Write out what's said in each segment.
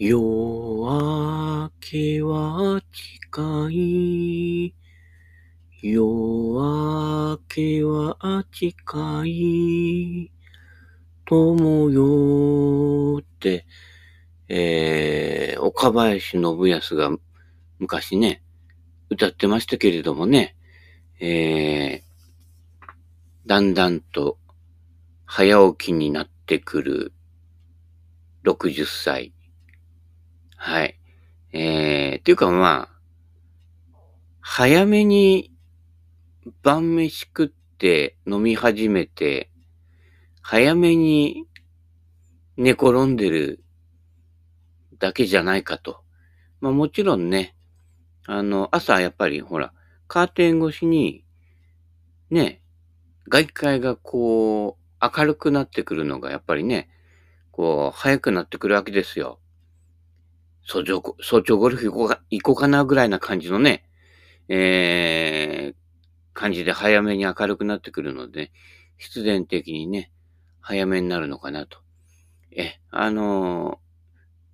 夜明けは近い。夜明けは近い。友よって、えー、岡林信康が昔ね、歌ってましたけれどもね、えー、だんだんと早起きになってくる60歳。はい。えー、っていうかまあ、早めに晩飯食って飲み始めて、早めに寝転んでるだけじゃないかと。まあもちろんね、あの、朝やっぱりほら、カーテン越しに、ね、外界がこう、明るくなってくるのがやっぱりね、こう、早くなってくるわけですよ。早朝、早朝ゴルフ行こうか、行こうかなぐらいな感じのね、えー、感じで早めに明るくなってくるので、必然的にね、早めになるのかなと。え、あのー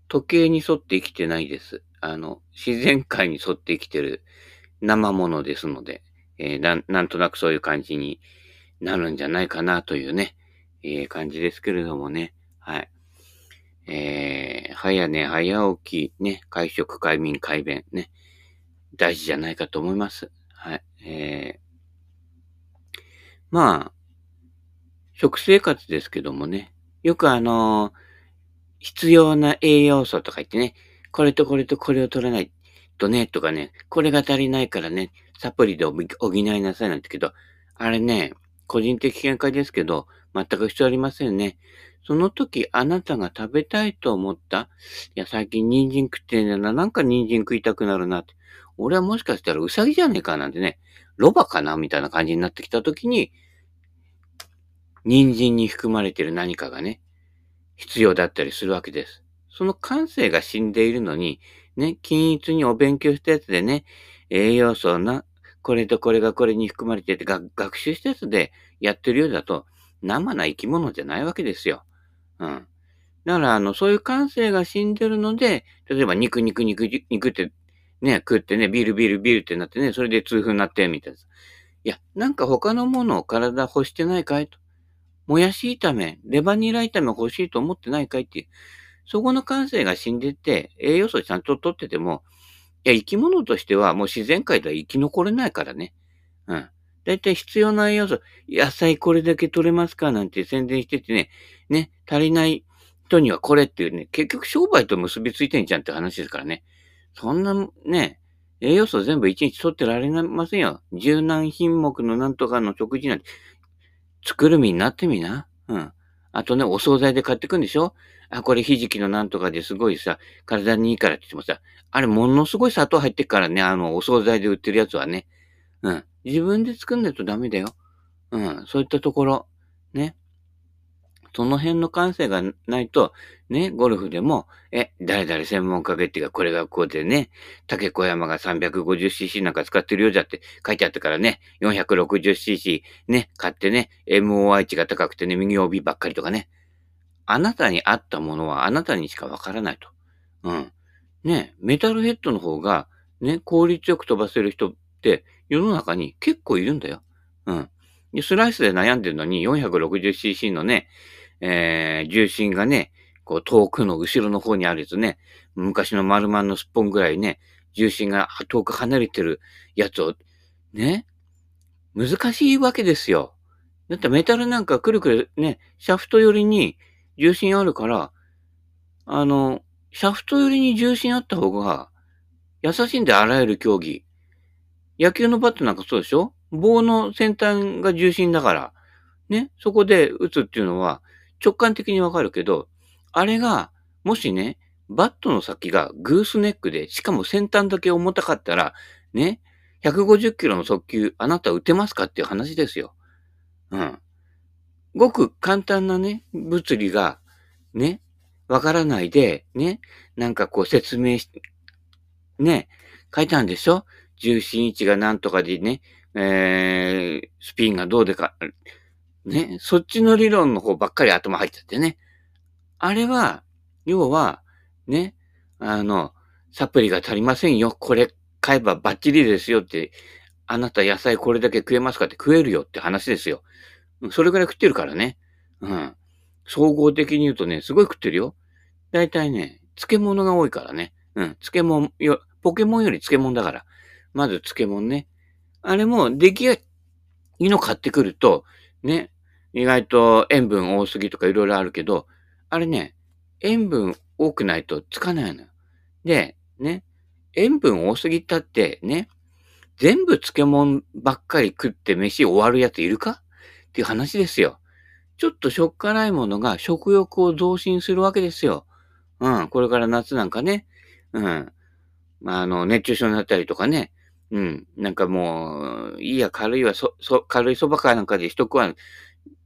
時計に沿って生きてないです。あの、自然界に沿って生きてる生ものですので、えーなん、なんとなくそういう感じになるんじゃないかなというね、えー感じですけれどもね。はい。えー、早寝早起き、ね、会食、会眠、会弁、ね、大事じゃないかと思います。はい。えー、まあ、食生活ですけどもね、よくあのー必要な栄養素とか言ってね、これとこれとこれを取らないとね、とかね、これが足りないからね、サプリで補補いなさいなんてけど、あれね、個人的見解ですけど、全く必要ありませんね。その時あなたが食べたいと思った、いや、最近人参食ってんだな、なんか人参食いたくなるなって。俺はもしかしたらウサギじゃねえかなんてね、ロバかなみたいな感じになってきた時に、人参に含まれてる何かがね、必要だったりするわけです。その感性が死んでいるのに、ね、均一にお勉強したやつでね、栄養素な、これとこれがこれに含まれてて、学習したやつでやってるようだと、生な生き物じゃないわけですよ。うん。だから、あの、そういう感性が死んでるので、例えば肉肉肉肉って、ね、食ってね、ビールビールビールってなってね、それで痛風になって、みたいな。いや、なんか他のものを体欲してないかいと。もやし炒め、レバニラ炒め欲しいと思ってないかいっていう。そこの感性が死んでて、栄養素ちゃんと取ってても、いや、生き物としてはもう自然界では生き残れないからね。うん。だいたい必要な栄養素、野菜これだけ取れますか？なんて宣伝しててね、ね、足りない人にはこれっていうね、結局商売と結びついてんじゃんって話ですからね。そんなね、栄養素全部一日取ってられませんよ。十何品目のなんとかの食事なんて、作る身になってみな。うん。あとね、お惣菜で買ってくんでしょ？あ、これひじきのなんとかですごいさ、体にいいからって言ってもさ、あれものすごい砂糖入ってっからね、あの、お惣菜で売ってるやつはね。うん。自分で作んないとダメだよ。うん。そういったところ。ね。その辺の感性がないと、ね、ゴルフでも、え、誰々専門家がっていうか、これがこうでね、竹小山が 350cc なんか使ってるようだって書いてあったからね、460cc ね、買ってね、MOI 値が高くてね、右帯ばっかりとかね。あなたに合ったものはあなたにしかわからないと。うん。ね、メタルヘッドの方が、ね、効率よく飛ばせる人って世の中に結構いるんだよ。うん。スライスで悩んでるのに 460cc のね、えー、重心がね、こう遠くの後ろの方にあるやつね、昔の丸マンのすっぽんぐらいね、重心が遠く離れてるやつを、ね、難しいわけですよ。だってメタルなんかくるくるね、シャフト寄りに重心あるから、あの、シャフト寄りに重心あった方が優しいんであらゆる競技。野球のバットなんかそうでしょ？棒の先端が重心だから、ね、そこで打つっていうのは直感的にわかるけど、あれが、もしね、バットの先がグースネックで、しかも先端だけ重たかったら、ね、150キロの速球、あなた打てますかっていう話ですよ。うん。ごく簡単なね、物理が、ね、わからないで、ね、なんかこう説明し、ね、書いたんでしょ？重心位置がなんとかでね、えー、スピンがどうでか、ね、そっちの理論の方ばっかり頭入っちゃってね。あれは、要は、ね、あの、サプリが足りませんよ。これ買えばバッチリですよって、あなた野菜これだけ食えますかって食えるよって話ですよ。それぐらい食ってるからね。うん。総合的に言うとね、すごい食ってるよ。だいたいね、漬物が多いからね。うん。漬物よ、ポケモンより漬物だから。まず漬物ね。あれも出来がいいの買ってくると、ね、意外と塩分多すぎとかいろいろあるけど、あれね、塩分多くないとつかないのよ。で、ね、塩分多すぎたってね、全部漬物ばっかり食って飯終わるやついるか？っていう話ですよ。ちょっとしょっ辛いものが食欲を増進するわけですよ。うん、これから夏なんかね、うん。まあ、あの、熱中症になったりとかね、うん、なんかもう、いいや、軽いわ、そ、そ、軽いそばかなんかでしとくわ、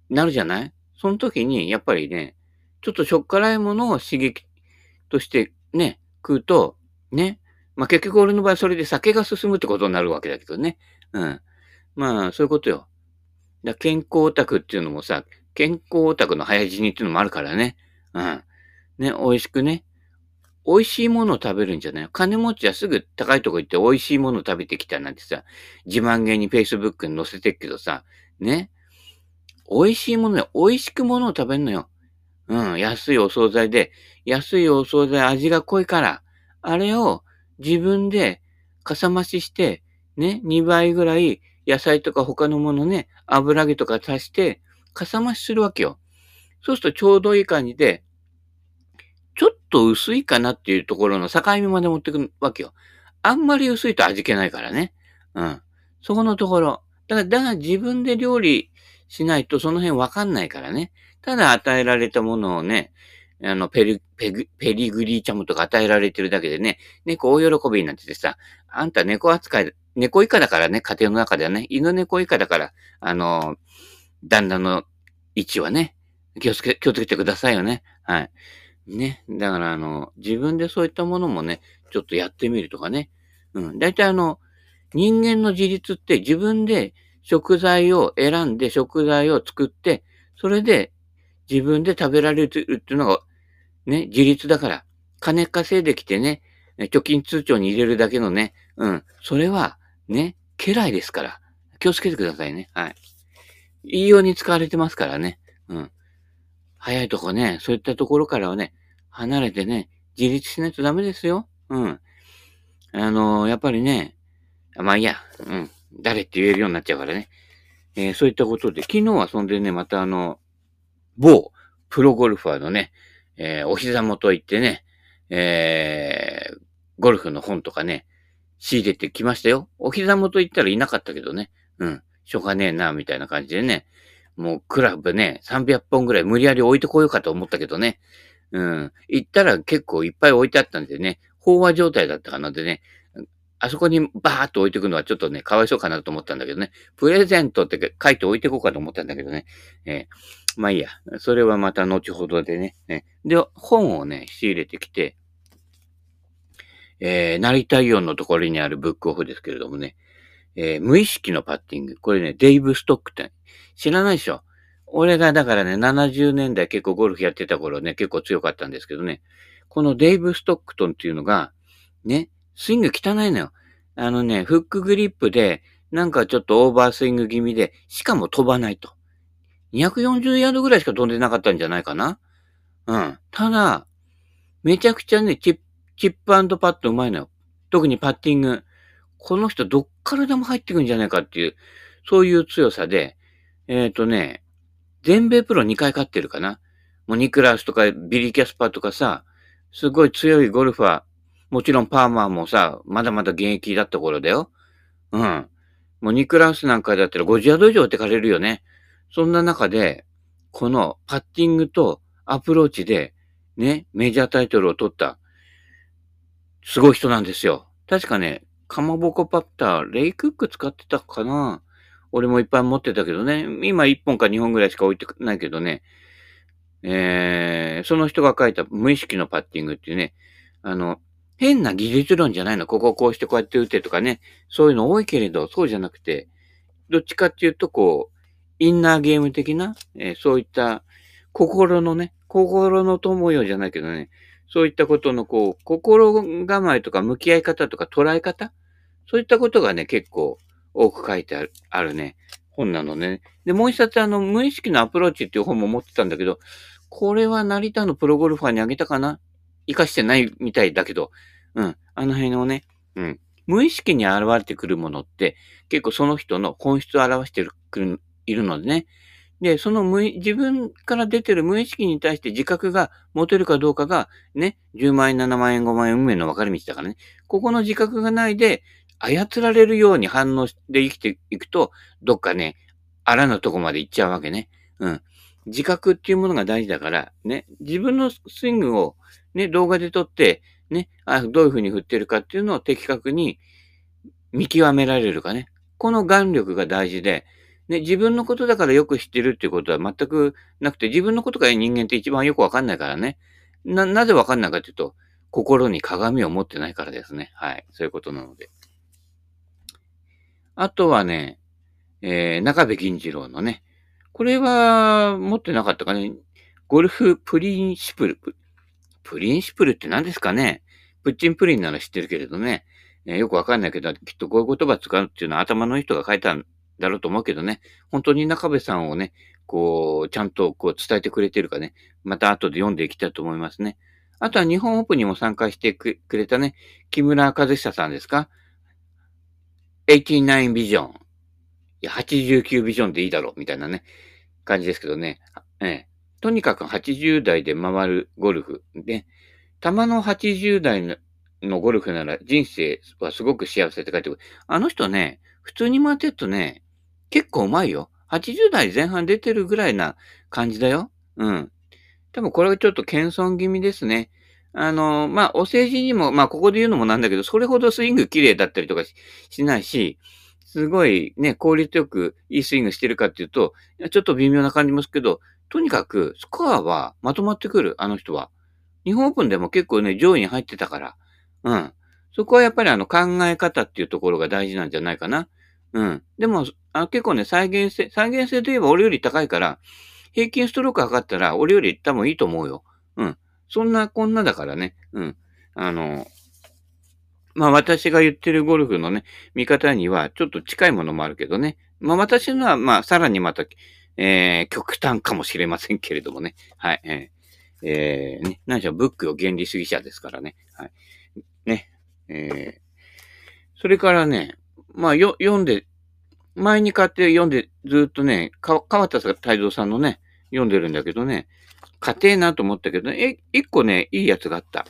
なるじゃない？その時に、やっぱりね、ちょっとしょっ辛いものを刺激としてね、食うと、ね、まあ結局俺の場合それで酒が進むってことになるわけだけどね。うん。まあ、そういうことよ。だ健康オタクっていうのもさ、健康オタクの早死にっていうのもあるからね。うん。ね、美味しくね。美味しいものを食べるんじゃない？金持ちはすぐ高いとこ行って美味しいものを食べてきたなんてさ、自慢げに Facebook に載せてるけどさ、ね？美味しいもので美味しくものを食べるのよ。うん、安いお惣菜で、安いお惣菜味が濃いから、あれを自分でかさ増しして、ね、2倍ぐらい野菜とか他のものね、油揚げとか足して、かさ増しするわけよ。そうするとちょうどいい感じで、ょっと薄いかなっていうところの境目まで持ってくるわけよ。あんまり薄いと味気ないからね。うん。そこのところ。だから、だから自分で料理しないとその辺わかんないからね。ただ与えられたものをね、あの、ペリ、ペグ、ペリグリーチャムとか与えられてるだけでね、猫大喜びになっててさ、あんた猫扱い、猫以下だからね、家庭の中ではね、犬猫以下だから、あの、旦那の位置はね、気をつけ、気をつけてくださいよね。はい。ね。だから、あの、自分でそういったものもね、ちょっとやってみるとかね。うん。だいたいあの、人間の自立って自分で食材を選んで食材を作って、それで自分で食べられるっていうのが、ね、自立だから、金稼いできてね、貯金通帳に入れるだけのね、うん。それは、ね、家来ですから。気をつけてくださいね。はい。いいように使われてますからね。うん。早いとこね、そういったところからはね、離れてね、自立しないとダメですよ。うん。あのー、やっぱりね、まあいいや、うん。誰って言えるようになっちゃうからね。えー、そういったことで、昨日はそんでね、またあの、某プロゴルファーのね、えー、お膝元行ってね、えー、ゴルフの本とかね、仕入れてきましたよ。お膝元行ったらいなかったけどね。うん。しょうがねえな、みたいな感じでね。もうクラブね、300本ぐらい無理やり置いてこようかと思ったけどね。うん。行ったら結構いっぱい置いてあったんでね、飽和状態だったかなでね、あそこにバーっと置いてくのはちょっとね、かわいそうかなと思ったんだけどね。プレゼントって書いて置いてこうかと思ったんだけどね。えー、まあいいや。それはまた後ほどでね。ねで、本をね、仕入れてきて、えー、成田イオンのところにあるブックオフですけれどもね、えー、無意識のパッティング。これね、デイブ・ストックって知らないでしょ？俺がだからね、70年代結構ゴルフやってた頃ね、結構強かったんですけどね、このデイブ・ストックトンっていうのが、ね、スイング汚いのよ。あのね、フックグリップで、なんかちょっとオーバースイング気味で、しかも飛ばないと。240ヤードぐらいしか飛んでなかったんじゃないかな？うん。ただ、めちゃくちゃね、チップ、チップ、パットうまいのよ。特にパッティング。この人どっからでも入ってくんじゃないかっていう、そういう強さで、えっ、ー、とね、全米プロ2回勝ってるかな。もうニクラスとかビリー・キャスパーとかさ、すごい強いゴルファー、もちろんパーマーもさ、まだまだ現役だった頃だよ。うん。もうニクラスなんかだったら50ヤード以上ってかれるよね。そんな中で、このパッティングとアプローチで、ね、メジャータイトルを取った、すごい人なんですよ。確かね、かまぼこパッター、レイクック使ってたかな？俺もいっぱい持ってたけどね。今1本か2本ぐらいしか置いてないけどね。えー、その人が書いた無意識のパッティングっていうね、あの、変な技術論じゃないの。こここうしてこうやって打てとかね。そういうの多いけれど、そうじゃなくて、どっちかっていうと、こう、インナーゲーム的な、えー、そういった心のね、心の友よじゃないけどね、そういったことのこう、心構えとか向き合い方とか捉え方？そういったことがね、結構多く書いてあるあるね、本なのね。で、もう一冊あの、無意識のアプローチっていう本も持ってたんだけど、これは成田のプロゴルファーにあげたかな？活かしてないみたいだけど、うん、あの辺のね、うん、無意識に現れてくるものって、結構その人の本質を表してる、いるのでね。で、その無自分から出てる無意識に対して自覚が持てるかどうかが、ね、10万円、7万円、5万円運命の分かれ道だからね。ここの自覚がないで、操られるように反応して生きていくと、どっかね、あらぬとこまで行っちゃうわけね。うん。自覚っていうものが大事だから、ね、自分のスイングをね、動画で撮って、ね、あどういうふうに振ってるかっていうのを的確に見極められるかね。この眼力が大事で、ね、自分のことだからよく知ってるっていうことは全くなくて、自分のことが人間って一番よくわかんないからね。な、なぜわかんないかっていうと、心に鏡を持ってないからですね。はい。そういうことなので。あとはね、えー、中部銀次郎のね、これは持ってなかったかね。ゴルフプリンシプル。プリンシプルって何ですかねプッチンプリンなら知ってるけれどね。えー、よくわかんないけど、きっとこういう言葉使うっていうのは頭の人が書いただろうと思うけどね。本当に中部さんをね、こう、ちゃんとこう伝えてくれてるかね。また後で読んでいきたいと思いますね。あとは日本オープンにも参加してくれたね、木村和久さんですか ?89 ビジョン。いや、89ビジョンでいいだろう、みたいなね、感じですけどね。ええ。とにかく80代で回るゴルフ。で、たまの80代のゴルフなら人生はすごく幸せって書いてくる。あの人ね、普通に回ってるとね、結構うまいよ。80代前半出てるぐらいな感じだよ。うん。多分これはちょっと謙遜気味ですね。あの、まあ、お世辞にも、まあ、ここで言うのもなんだけど、それほどスイング綺麗だったりとかしないし、すごいね、効率よくいいスイングしてるかっていうと、ちょっと微妙な感じまするけど、とにかくスコアはまとまってくる、あの人は。日本オープンでも結構ね、上位に入ってたから。うん。そこはやっぱりあの考え方っていうところが大事なんじゃないかな。うん。でも、あ結構ね、再現性、再現性といえば俺より高いから、平均ストローク測ったら俺より多分いいと思うよ。うん。そんなこんなだからね。うん。あの、まあ私が言ってるゴルフのね、見方にはちょっと近いものもあるけどね。まあ私のはまあさらにまた、えー、極端かもしれませんけれどもね。はい。えー、えー、ね、何しろブックを原理主義者ですからね。はい。ね。えー、それからね、まあよ、読んで、前に買って読んで、ずっとね、か、川田太蔵さんのね、読んでるんだけどね、家庭なと思ったけど、ねえ、一個ね、いいやつがあった。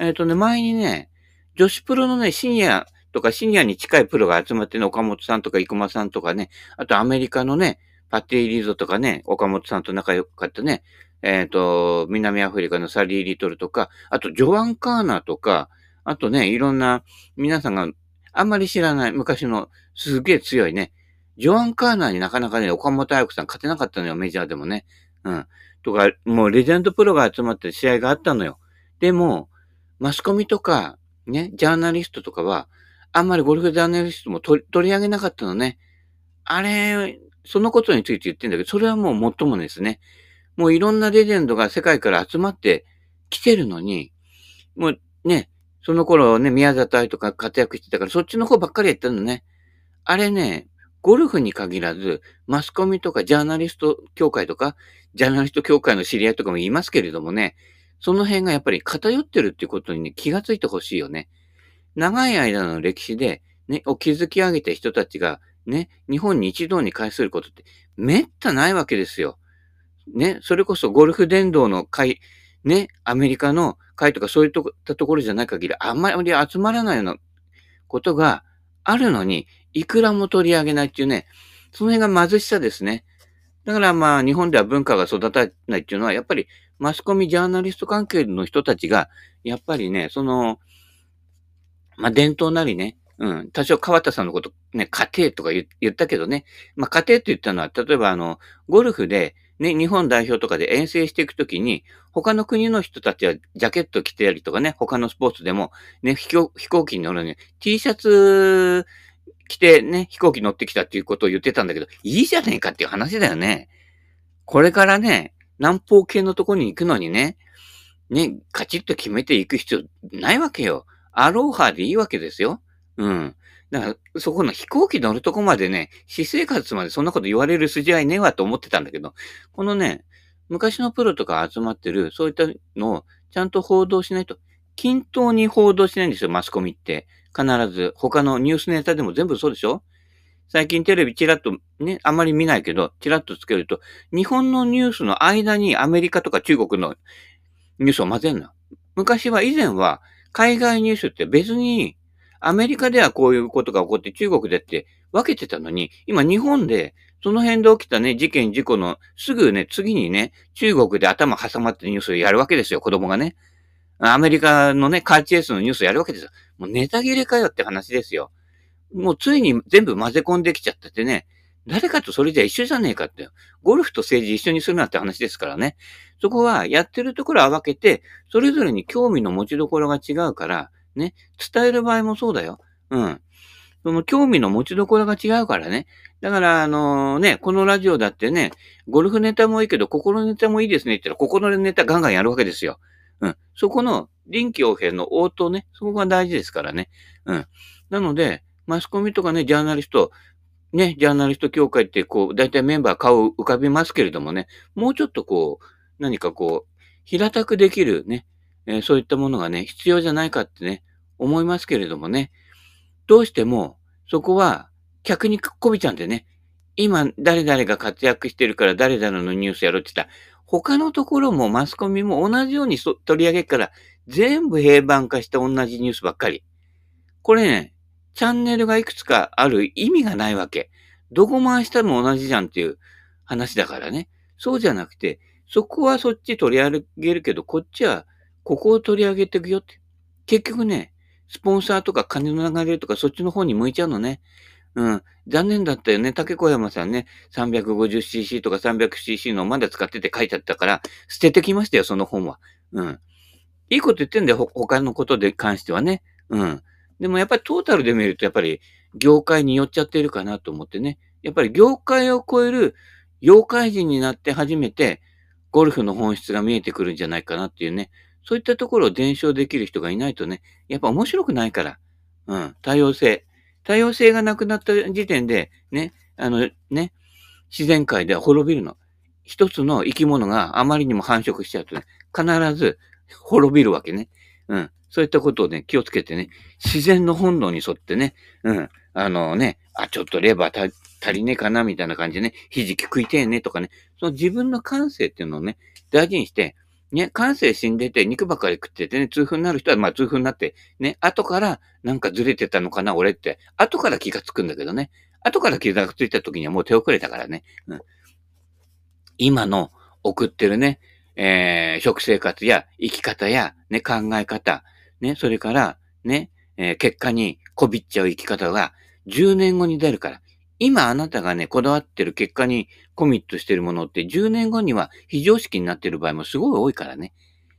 えっ、ー、とね、前にね、女子プロのね、シニアとかシニアに近いプロが集まってね、岡本さんとか生駒さんとかね、あとアメリカのね、パティ・リゾとかね、岡本さんと仲良かったね、えっ、ー、と、南アフリカのサリー・リトルとか、あとジョアン・カーナーとか、あとね、いろんな皆さんがあんまり知らない昔のすげえ強いね、ジョアン・カーナーになかなかね、岡本彩子さん勝てなかったのよ、メジャーでもね。うん。とか、もうレジェンドプロが集まって試合があったのよ。でも、マスコミとか、ね、ジャーナリストとかは、あんまりゴルフジャーナリストも取り上げなかったのね。あれ、そのことについて言ってんだけど、それはもうもっともですね。もういろんなレジェンドが世界から集まってきてるのに、もうね、その頃ね、宮里愛とか活躍してたから、そっちの方ばっかりやったのね。あれね、ゴルフに限らず、マスコミとかジャーナリスト協会とか、ジャーナリスト協会の知り合いとかもいますけれどもね、その辺がやっぱり偏ってるっていうことにね、気がついてほしいよね。長い間の歴史で、ね、を築き上げた人たちが、ね、日本に一堂に会することって、めったないわけですよ。ね、それこそゴルフ伝道の会、ね、アメリカの会とかそういったところじゃない限り、あんまり集まらないようなことがあるのに、いくらも取り上げないっていうね、その辺が貧しさですね。だからまあ日本では文化が育たないっていうのは、やっぱりマスコミジャーナリスト関係の人たちが、やっぱりね、その、まあ伝統なりね、うん、多少川田さんのこと、ね、家庭とか言ったけどね、まあ家庭って言ったのは、例えばあの、ゴルフで、ね、日本代表とかで遠征していくときに、他の国の人たちはジャケット着てたりとかね、他のスポーツでも、ね、飛行飛行機に乗るのに、T シャツ着てね、飛行機乗ってきたっていうことを言ってたんだけど、いいじゃねえかっていう話だよね。これからね、南方系のとこに行くのにね、ね、カチッと決めていく必要ないわけよ。アローハでいいわけですよ。うん。だから、そこの飛行機乗るとこまでね、私生活までそんなこと言われる筋合いねえわと思ってたんだけど、このね、昔のプロとか集まってる、そういったのをちゃんと報道しないと、均等に報道しないんですよ、マスコミって。必ず。他のニュースネタでも全部そうでしょ？最近テレビチラッとね、あまり見ないけど、チラッとつけると、日本のニュースの間にアメリカとか中国のニュースを混ぜんの。昔は以前は海外ニュースって別にアメリカではこういうことが起こって中国でって分けてたのに、今日本でその辺で起きたね、事件、事故のすぐね、次にね、中国で頭挟まってニュースをやるわけですよ、子供がね。アメリカのね、カーチエースのニュースをやるわけですよ。もうネタ切れかよって話ですよ。もうついに全部混ぜ込んできちゃっててね、誰かとそれじゃ一緒じゃねえかって。ゴルフと政治一緒にするなって話ですからね。そこはやってるところは分けて、それぞれに興味の持ちどころが違うから、ね、伝える場合もそうだよ。うん。その興味の持ちどころが違うからね。だから、あのー、ね、このラジオだってね、ゴルフネタもいいけど、心ネタもいいですねって言ったら、心ネタガンガンやるわけですよ。うん。そこの臨機応変の応答ね、そこが大事ですからね。うん。なので、マスコミとかね、ジャーナリスト、ね、ジャーナリスト協会って、こう、大体メンバー顔浮かびますけれどもね、もうちょっとこう、何かこう、平たくできるね、えー、そういったものがね、必要じゃないかってね、思いますけれどもね、どうしても、そこは、客にこびちゃうんでね、今、誰々が活躍してるから誰々のニュースやろって言った、他のところもマスコミも同じように取り上げから、全部平板化して同じニュースばっかり。これね、チャンネルがいくつかある意味がないわけ。どこ回したも同じじゃんっていう話だからね。そうじゃなくて、そこはそっち取り上げるけど、こっちはここを取り上げていくよって。結局ね、スポンサーとか金の流れとかそっちの方に向いちゃうのね。うん。残念だったよね。竹小山さんね、350cc とか 300cc のまだ使ってて書いてあったから、捨ててきましたよ、その本は。うん。いいこと言ってんだよ、他のことで関してはね。うん。でもやっぱりトータルで見ると、やっぱり業界に寄っちゃってるかなと思ってね。やっぱり業界を超える妖怪人になって初めて、ゴルフの本質が見えてくるんじゃないかなっていうね。そういったところを伝承できる人がいないとね、やっぱ面白くないから。うん。多様性。多様性がなくなった時点で、ね、あの、ね、自然界では滅びるの。一つの生き物があまりにも繁殖しちゃうとね、必ず滅びるわけね。うん。そういったことをね、気をつけてね、自然の本能に沿ってね、うん。あのね、あ、ちょっとレバー足りねえかな、みたいな感じでね、ひじき食いてえね、とかね、その自分の感性っていうのをね、大事にして、ね、感性死んでて肉ばっかり食っててね、痛風になる人はまあ痛風になって、ね、後からなんかずれてたのかな、俺って。後から気がつくんだけどね。後から気がついた時にはもう手遅れたからね。うん、今の送ってるね、えー、食生活や生き方や、ね、考え方、ね、それから、ね、えー、結果にこびっちゃう生き方が10年後に出るから。今あなたがね、こだわってる結果にコミットしてるものって10年後には非常識になってる場合もすごい多いからね。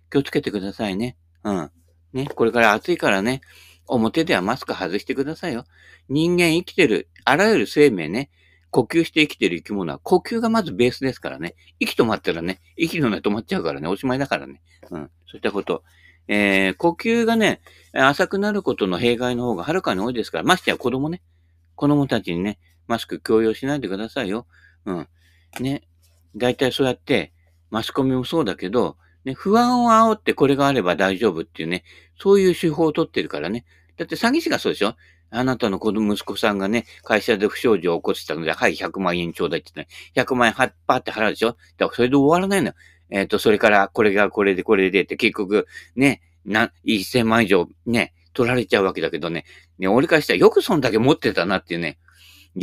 気をつけてくださいね。うん。ね、これから暑いからね、表ではマスク外してくださいよ。人間生きてる、あらゆる生命ね、呼吸して生きてる生き物は呼吸がまずベースですからね。息止まったらね、息の根止まっちゃうからね、おしまいだからね。うん。そういったこと。えー、呼吸がね、浅くなることの弊害の方がはるかに多いですから、ましてや子供ね。子供たちにね、マスク強要しないでくださいよ。うん。ね。大体そうやって、マスコミもそうだけど、ね、不安を煽ってこれがあれば大丈夫っていうね、そういう手法を取ってるからね。だって詐欺師がそうでしょ？あなたの子供、息子さんがね、会社で不祥事を起こしてたので、はい、100万円ちょうだいって言ってね、100万円はっぱって払うでしょ？だからそれで終わらないのよ。えっ、ー、と、それから、これがこれでこれでって結局、ね、な、1000万以上ね、取られちゃうわけだけどね、ね、俺からしたらよくそんだけ持ってたなっていうね、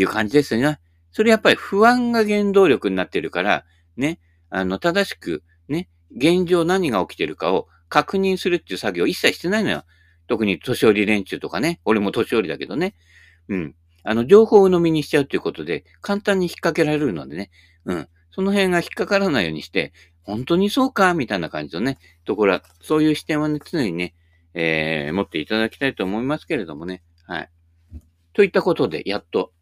いう感じですよね。それやっぱり不安が原動力になってるから、ね、あの、正しく、ね、現状何が起きてるかを確認するっていう作業を一切してないのよ。特に年寄り連中とかね。俺も年寄りだけどね。うん。あの、情報を飲みにしちゃうということで、簡単に引っ掛けられるのでね。うん。その辺が引っかからないようにして、本当にそうかみたいな感じのね、ところは、そういう視点はね、常にね、えー、持っていただきたいと思いますけれどもね。はい。といったことで、やっと、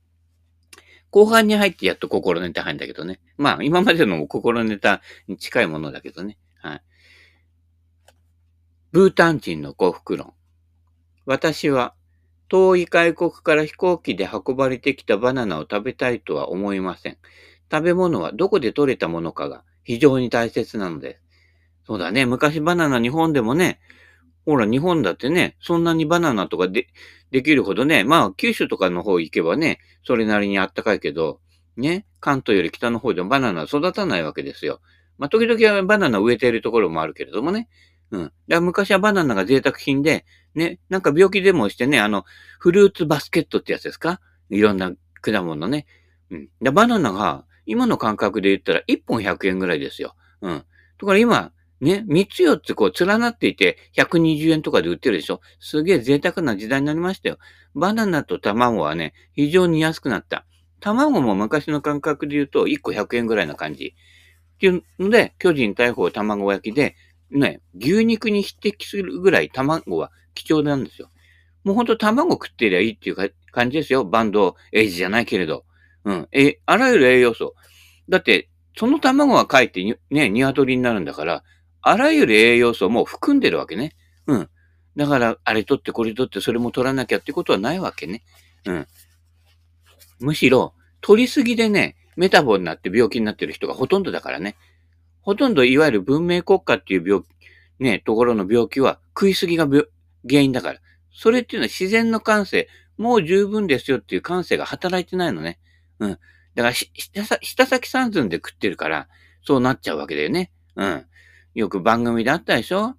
後半に入ってやっと心ネタ入るんだけどね。まあ、今までのも心ネタに近いものだけどね。はい。ブータン人の幸福論。私は、遠い外国から飛行機で運ばれてきたバナナを食べたいとは思いません。食べ物はどこで取れたものかが非常に大切なのです。そうだね。昔バナナ日本でもね、ほら日本だってね、そんなにバナナとかで、できるほどね、まあ九州とかの方行けばね、それなりにあったかいけど、ね、関東より北の方でもバナナ育たないわけですよ。まあ時々はバナナ植えているところもあるけれどもね。うん。だから昔はバナナが贅沢品で、ね、なんか病気でもしてね、あの、フルーツバスケットってやつですか？いろんな果物ね。うん。で、バナナが、今の感覚で言ったら1本100円ぐらいですよ。うん。とから今、ね、3つ4つこう連なっていて120円とかで売ってるでしょすげえ贅沢な時代になりましたよ。バナナと卵はね、非常に安くなった。卵も昔の感覚で言うと1個100円ぐらいな感じ。っていうので、巨人大砲卵焼きで、ね、牛肉に匹敵するぐらい卵は貴重なんですよ。もうほんと卵食ってりゃいいっていう感じですよ。バンドエイジじゃないけれど。うん。え、あらゆる栄養素。だって、その卵が帰ってね、鶏になるんだから、あらゆる栄養素をもう含んでるわけね。うん。だから、あれ取ってこれ取ってそれも取らなきゃってことはないわけね。うん。むしろ、取りすぎでね、メタボになって病気になってる人がほとんどだからね。ほとんどいわゆる文明国家っていう病気、ね、ところの病気は食いすぎが原因だから。それっていうのは自然の感性、もう十分ですよっていう感性が働いてないのね。うん。だから、下先三寸で食ってるから、そうなっちゃうわけだよね。うん。よく番組であったでしょ？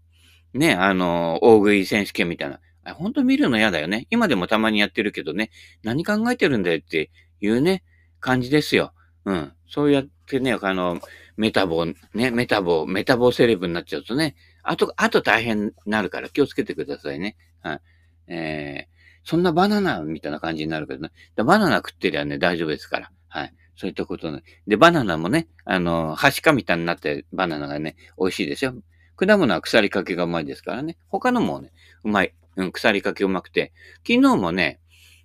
ね、あの、大食い選手権みたいな。ほんと見るの嫌だよね。今でもたまにやってるけどね、何考えてるんだよっていうね、感じですよ。うん。そうやってね、あの、メタボ、ね、メタボ、メタボセレブになっちゃうとね、あと、あと大変になるから気をつけてくださいね。はい。えー、そんなバナナみたいな感じになるけどね。バナナ食ってりゃね、大丈夫ですから。はい。そういったことね。で、バナナもね、あの、はしかみたいになってバナナがね、美味しいですよ。果物は腐りかけがうまいですからね。他のもね、うまい。うん、腐りかけうまくて。昨日もね、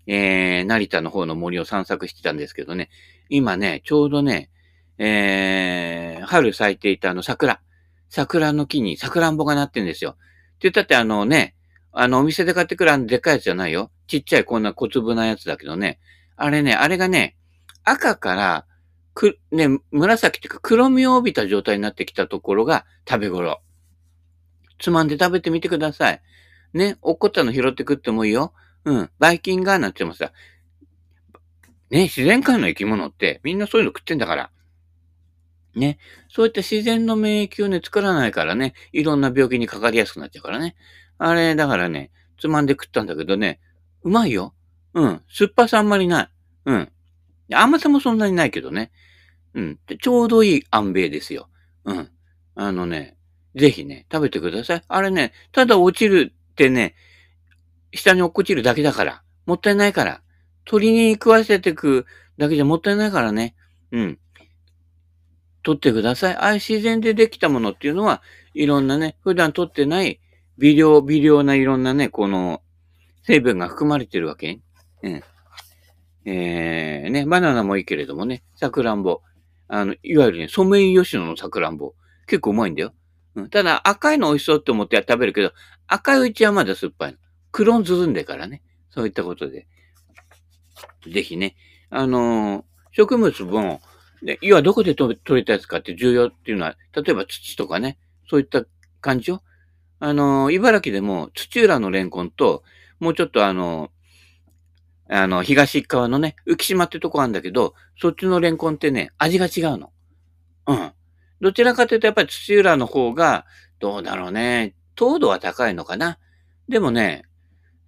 えー、成田の方の森を散策してたんですけどね、今ね、ちょうどね、えー、春咲いていたあの桜。桜の木に桜んぼがなってんですよ。って言ったってあのね、あのお店で買ってくるあのでっかいやつじゃないよ。ちっちゃいこんな小粒なやつだけどね。あれね、あれがね、赤から、く、ね、紫っていうか黒みを帯びた状態になってきたところが食べ頃。つまんで食べてみてください。ね、おっこったの拾って食ってもいいよ。うん。バイキンガーなんてもさ、ね、自然界の生き物ってみんなそういうの食ってんだから。ね。そういった自然の免疫をね、作らないからね、いろんな病気にかかりやすくなっちゃうからね。あれ、だからね、つまんで食ったんだけどね、うまいよ。うん。酸っぱさあんまりない。うん。甘さもそんなにないけどね。うん。ちょうどいい塩米ですよ。うん。あのね、ぜひね、食べてください。あれね、ただ落ちるってね、下に落っこちるだけだから。もったいないから。鳥に食わせてくだけじゃもったいないからね。うん。取ってください。ああいう自然でできたものっていうのは、いろんなね、普段取ってない微量、微量ないろんなね、この成分が含まれてるわけ。うん。えー、ね、バナナもいいけれどもね、さくらんぼ。あの、いわゆるね、ソメイヨシノのさくらんぼ。結構うまいんだよ。うん、ただ、赤いの美味しそうって思って食べるけど、赤いうちはまだ酸っぱいの。黒んずんでからね。そういったことで。ぜひね、あのー、植物も、で、要はどこで取れたやつかって重要っていうのは、例えば土とかね、そういった感じよ。あの、茨城でも土浦のレンコンと、もうちょっとあの、あの、東側のね、浮島ってとこあるんだけど、そっちのレンコンってね、味が違うの。うん。どちらかというとやっぱり土浦の方が、どうだろうね、糖度は高いのかな。でもね、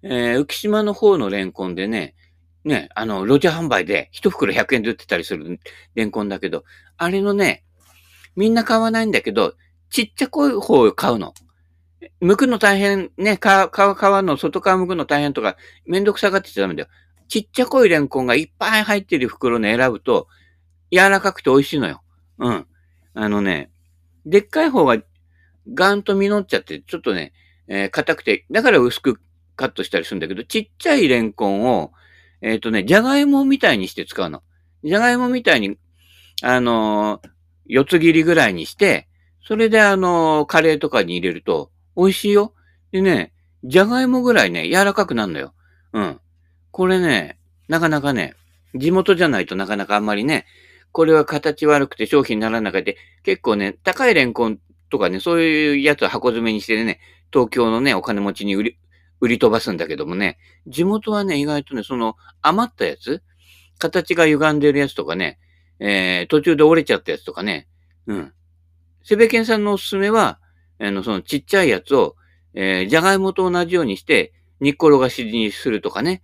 えー、浮島の方のレンコンでね、ね、あの、路地販売で一袋100円で売ってたりするレンコンだけど、あれのね、みんな買わないんだけど、ちっちゃい方を買うの。剥くの大変、ね、皮、皮、皮の外側剥くの大変とか、めんどくさがってちゃダメだよ。ちっちゃこいレンコンがいっぱい入ってる袋に選ぶと、柔らかくて美味しいのよ。うん。あのね、でっかい方がガンと実っちゃって、ちょっとね、えー、硬くて、だから薄くカットしたりするんだけど、ちっちゃいレンコンを、えっ、ー、とね、じゃがいもみたいにして使うの。じゃがいもみたいに、あのー、四つ切りぐらいにして、それであのー、カレーとかに入れると美味しいよ。でね、じゃがいもぐらいね、柔らかくなるのよ。うん。これね、なかなかね、地元じゃないとなかなかあんまりね、これは形悪くて商品にならなくて、結構ね、高いレンコンとかね、そういうやつを箱詰めにしてね、東京のね、お金持ちに売り、売り飛ばすんだけどもね、地元はね、意外とね、その余ったやつ、形が歪んでるやつとかね、えー、途中で折れちゃったやつとかね、うん。セベケンさんのおすすめは、あの、そのちっちゃいやつを、えー、じゃがいもと同じようにして、煮っころがしにするとかね、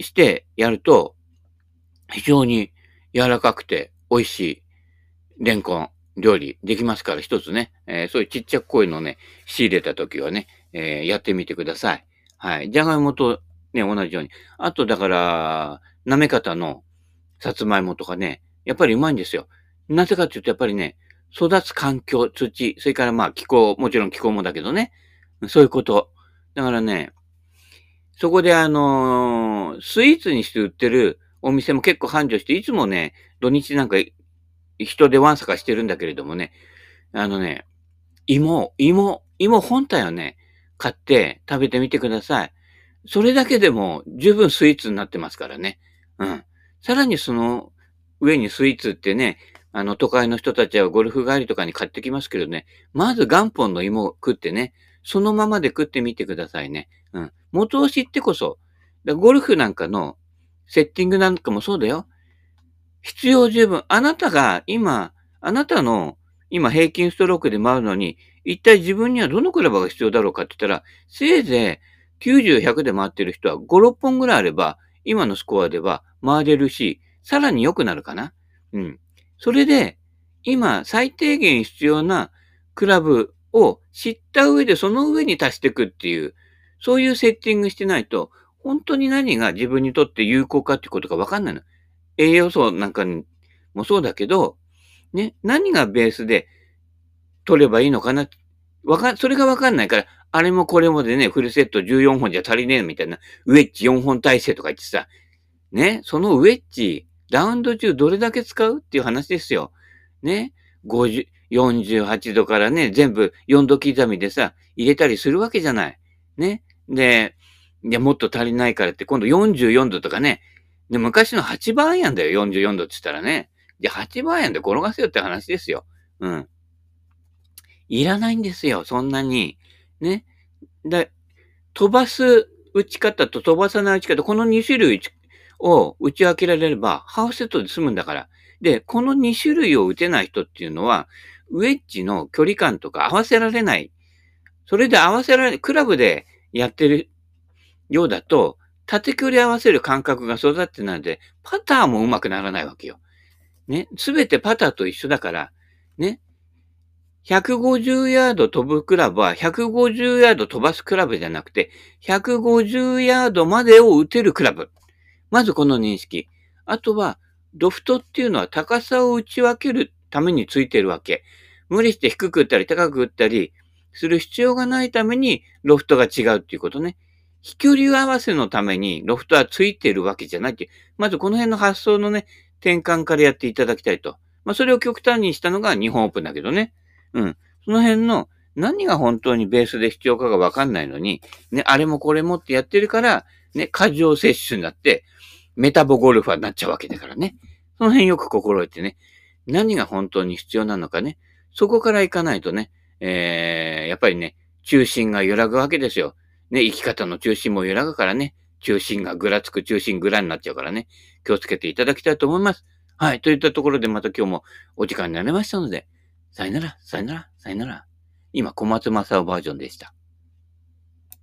してやると、非常に柔らかくて美味しいレンコン料理できますから一つね、えー、そういうちっちゃっこいのね、仕入れた時はね、えー、やってみてください。はい。じゃがいもとね、同じように。あと、だから、舐め方のさつまいもとかね、やっぱりうまいんですよ。なぜかっていうと、やっぱりね、育つ環境、土、それからまあ気候、もちろん気候もだけどね、そういうこと。だからね、そこであのー、スイーツにして売ってるお店も結構繁盛して、いつもね、土日なんか人でワンサカしてるんだけれどもね、あのね、芋、芋、芋本体をね、買って食べてみてください。それだけでも十分スイーツになってますからね。うん。さらにその上にスイーツってね、あの都会の人たちはゴルフ帰りとかに買ってきますけどね、まず元本の芋を食ってね、そのままで食ってみてくださいね。うん。元を知ってこそ、ゴルフなんかのセッティングなんかもそうだよ。必要十分。あなたが今、あなたの今平均ストロークで回るのに、一体自分にはどのクラブが必要だろうかって言ったら、せいぜい90、100で回ってる人は5、6本ぐらいあれば、今のスコアでは回れるし、さらに良くなるかな。うん。それで、今最低限必要なクラブを知った上でその上に足していくっていう、そういうセッティングしてないと、本当に何が自分にとって有効かってことがわかんないの。栄養素なんかもそうだけど、ね、何がベースで取ればいいのかな。わか、それがわかんないから、あれもこれもでね、フルセット14本じゃ足りねえみたいな、ウェッジ4本体制とか言ってさ、ね、そのウェッジ、ラウンド中どれだけ使うっていう話ですよ。ね、50、48度からね、全部4度刻みでさ、入れたりするわけじゃない。ね。で、いや、もっと足りないからって、今度44度とかね。で、昔の8番やんだよ、44度って言ったらね。じゃあ8番やんで転がせよって話ですよ。うん。いらないんですよ、そんなに。ね。で、飛ばす打ち方と飛ばさない打ち方、この2種類を打ち分けられれば、ハーフセットで済むんだから。で、この2種類を打てない人っていうのは、ウェッジの距離感とか合わせられない。それで合わせられ、クラブでやってるようだと、縦距離合わせる感覚が育ってないので、パターも上手くならないわけよ。ね。すべてパターと一緒だから、ね。150ヤード飛ぶクラブは150ヤード飛ばすクラブじゃなくて、150ヤードまでを打てるクラブ。まずこの認識。あとは、ロフトっていうのは高さを打ち分けるためについてるわけ。無理して低く打ったり高く打ったりする必要がないためにロフトが違うっていうことね。飛距離合わせのためにロフトはついてるわけじゃないっていう。まずこの辺の発想のね、転換からやっていただきたいと。まあそれを極端にしたのが日本オープンだけどね。うん。その辺の何が本当にベースで必要かがわかんないのに、ね、あれもこれもってやってるから、ね、過剰摂取になって、メタボゴルファーになっちゃうわけだからね。その辺よく心得てね、何が本当に必要なのかね、そこから行かないとね、えー、やっぱりね、中心が揺らぐわけですよ。ね、生き方の中心も揺らぐからね、中心がぐらつく、中心ぐらになっちゃうからね、気をつけていただきたいと思います。はい。といったところでまた今日もお時間になりましたので、さよなら、さよなら、さよなら。今、小松正夫バージョンでした。